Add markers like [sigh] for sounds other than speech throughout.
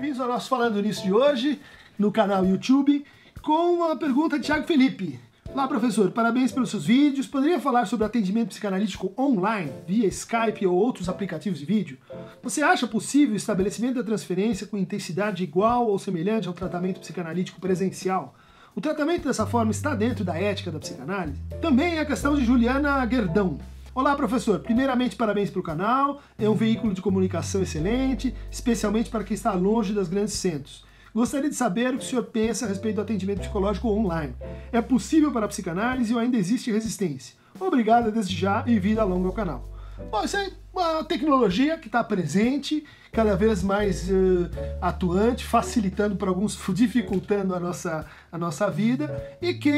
Bem-vindos ao nosso Falando Nisso de hoje, no canal YouTube, com a pergunta de Thiago Felipe. Olá, professor, parabéns pelos seus vídeos. Poderia falar sobre atendimento psicanalítico online, via Skype ou outros aplicativos de vídeo? Você acha possível o estabelecimento da transferência com intensidade igual ou semelhante ao tratamento psicanalítico presencial? O tratamento dessa forma está dentro da ética da psicanálise? Também a questão de Juliana Guerdão. Olá, professor. Primeiramente, parabéns pelo canal. É um veículo de comunicação excelente, especialmente para quem está longe das grandes centros. Gostaria de saber o que o senhor pensa a respeito do atendimento psicológico online. É possível para a psicanálise ou ainda existe resistência? Obrigado desde já e vida longa ao canal. Bom, isso é uma tecnologia que está presente, cada vez mais uh, atuante, facilitando para alguns, [laughs] dificultando a nossa, a nossa vida, e que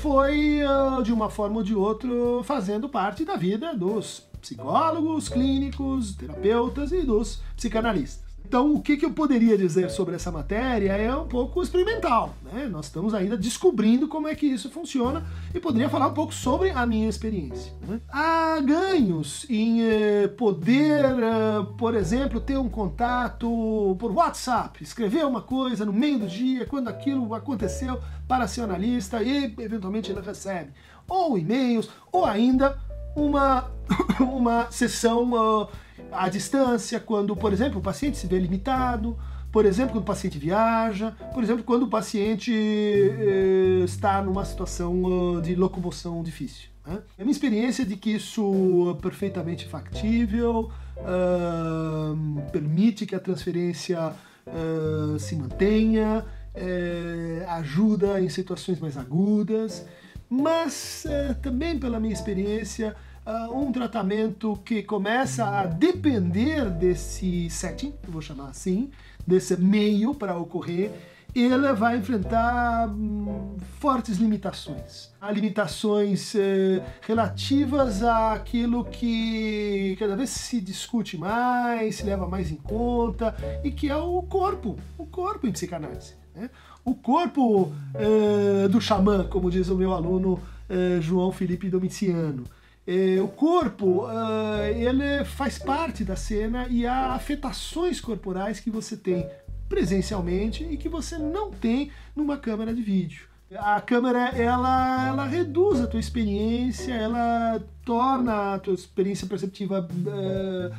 foi, uh, de uma forma ou de outra, fazendo parte da vida dos psicólogos, clínicos, terapeutas e dos psicanalistas. Então, o que, que eu poderia dizer sobre essa matéria é um pouco experimental. Né? Nós estamos ainda descobrindo como é que isso funciona e poderia falar um pouco sobre a minha experiência. Né? Há ganhos em eh, poder, eh, por exemplo, ter um contato por WhatsApp, escrever uma coisa no meio do dia, quando aquilo aconteceu, para seu analista e eventualmente ele recebe. Ou e-mails, ou ainda uma, [coughs] uma sessão. Uh, à distância, quando, por exemplo, o paciente se vê limitado, por exemplo, quando o paciente viaja, por exemplo, quando o paciente eh, está numa situação uh, de locomoção difícil. Né? Minha experiência é de que isso é perfeitamente factível, uh, permite que a transferência uh, se mantenha, eh, ajuda em situações mais agudas, mas eh, também pela minha experiência uh, um tratamento que começa a depender desse setting, vou chamar assim, desse meio para ocorrer, ele vai enfrentar hum, fortes limitações. Há limitações eh, relativas àquilo que cada vez se discute mais, se leva mais em conta, e que é o corpo, o corpo em psicanálise. Né? O corpo eh, do xamã, como diz o meu aluno eh, João Felipe Domiciano. É, o corpo, uh, ele faz parte da cena e há afetações corporais que você tem presencialmente e que você não tem numa câmera de vídeo. A câmera, ela, ela reduz a tua experiência, ela torna a tua experiência perceptiva uh,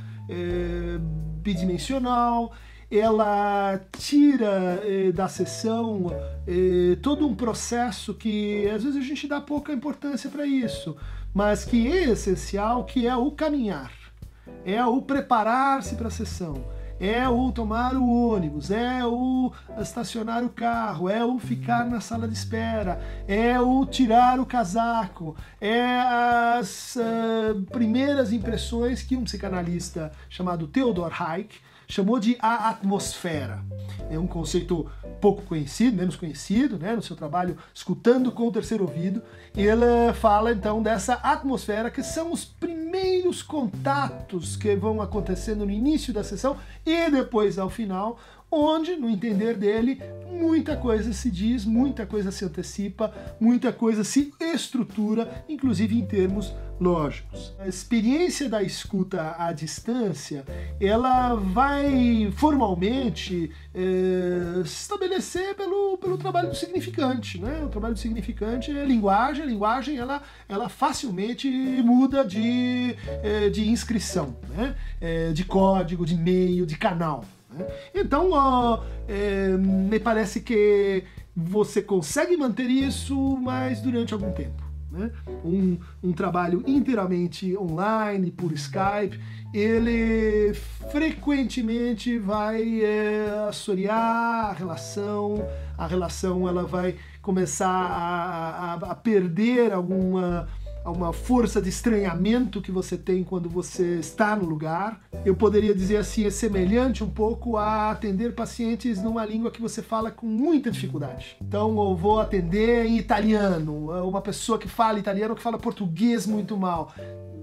bidimensional, ela tira eh, da sessão eh, todo um processo que às vezes a gente dá pouca importância para isso mas que é essencial, que é o caminhar, é o preparar-se para a sessão, é o tomar o ônibus, é o estacionar o carro, é o ficar na sala de espera, é o tirar o casaco, é as uh, primeiras impressões que um psicanalista chamado Theodor Hayek chamou de a atmosfera. É um conceito pouco conhecido, menos conhecido, né, no seu trabalho Escutando com o Terceiro Ouvido. Ele fala então dessa atmosfera que são os primeiros contatos que vão acontecendo no início da sessão e depois ao final, onde, no entender dele, muita coisa se diz, muita coisa se antecipa, muita coisa se estrutura, inclusive em termos lógicos. A experiência da escuta à distância, ela vai formalmente é, se estabelecer pelo, pelo trabalho do significante, né? O trabalho do significante é linguagem, a linguagem ela, ela facilmente muda de, é, de inscrição, né? É, de código, de e-mail, de canal. Né? Então, ó, é, me parece que você consegue manter isso, mas durante algum tempo. Né? Um, um trabalho inteiramente online, por Skype, ele frequentemente vai é, assorear a relação, a relação ela vai começar a, a, a perder alguma a uma força de estranhamento que você tem quando você está no lugar. Eu poderia dizer assim, é semelhante um pouco a atender pacientes numa língua que você fala com muita dificuldade. Então, eu vou atender em italiano, uma pessoa que fala italiano que fala português muito mal.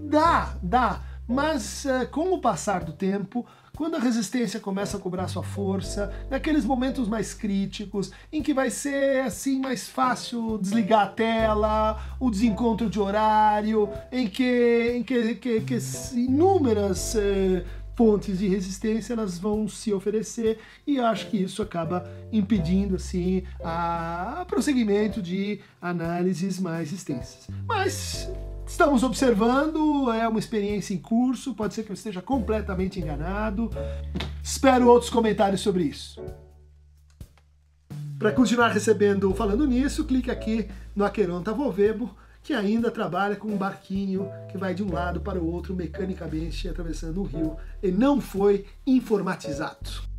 Dá, dá, mas eh, com o passar do tempo, quando a resistência começa a cobrar sua força, naqueles momentos mais críticos, em que vai ser assim mais fácil desligar a tela, o desencontro de horário, em que, em que, que, que inúmeras eh, fontes de resistência elas vão se oferecer e acho que isso acaba impedindo assim a, a prosseguimento de análises mais extensas. Mas Estamos observando, é uma experiência em curso, pode ser que eu esteja completamente enganado. Espero outros comentários sobre isso. Para continuar recebendo Falando Nisso, clique aqui no Aqueronta Vovebo, que ainda trabalha com um barquinho que vai de um lado para o outro mecanicamente atravessando o rio e não foi informatizado.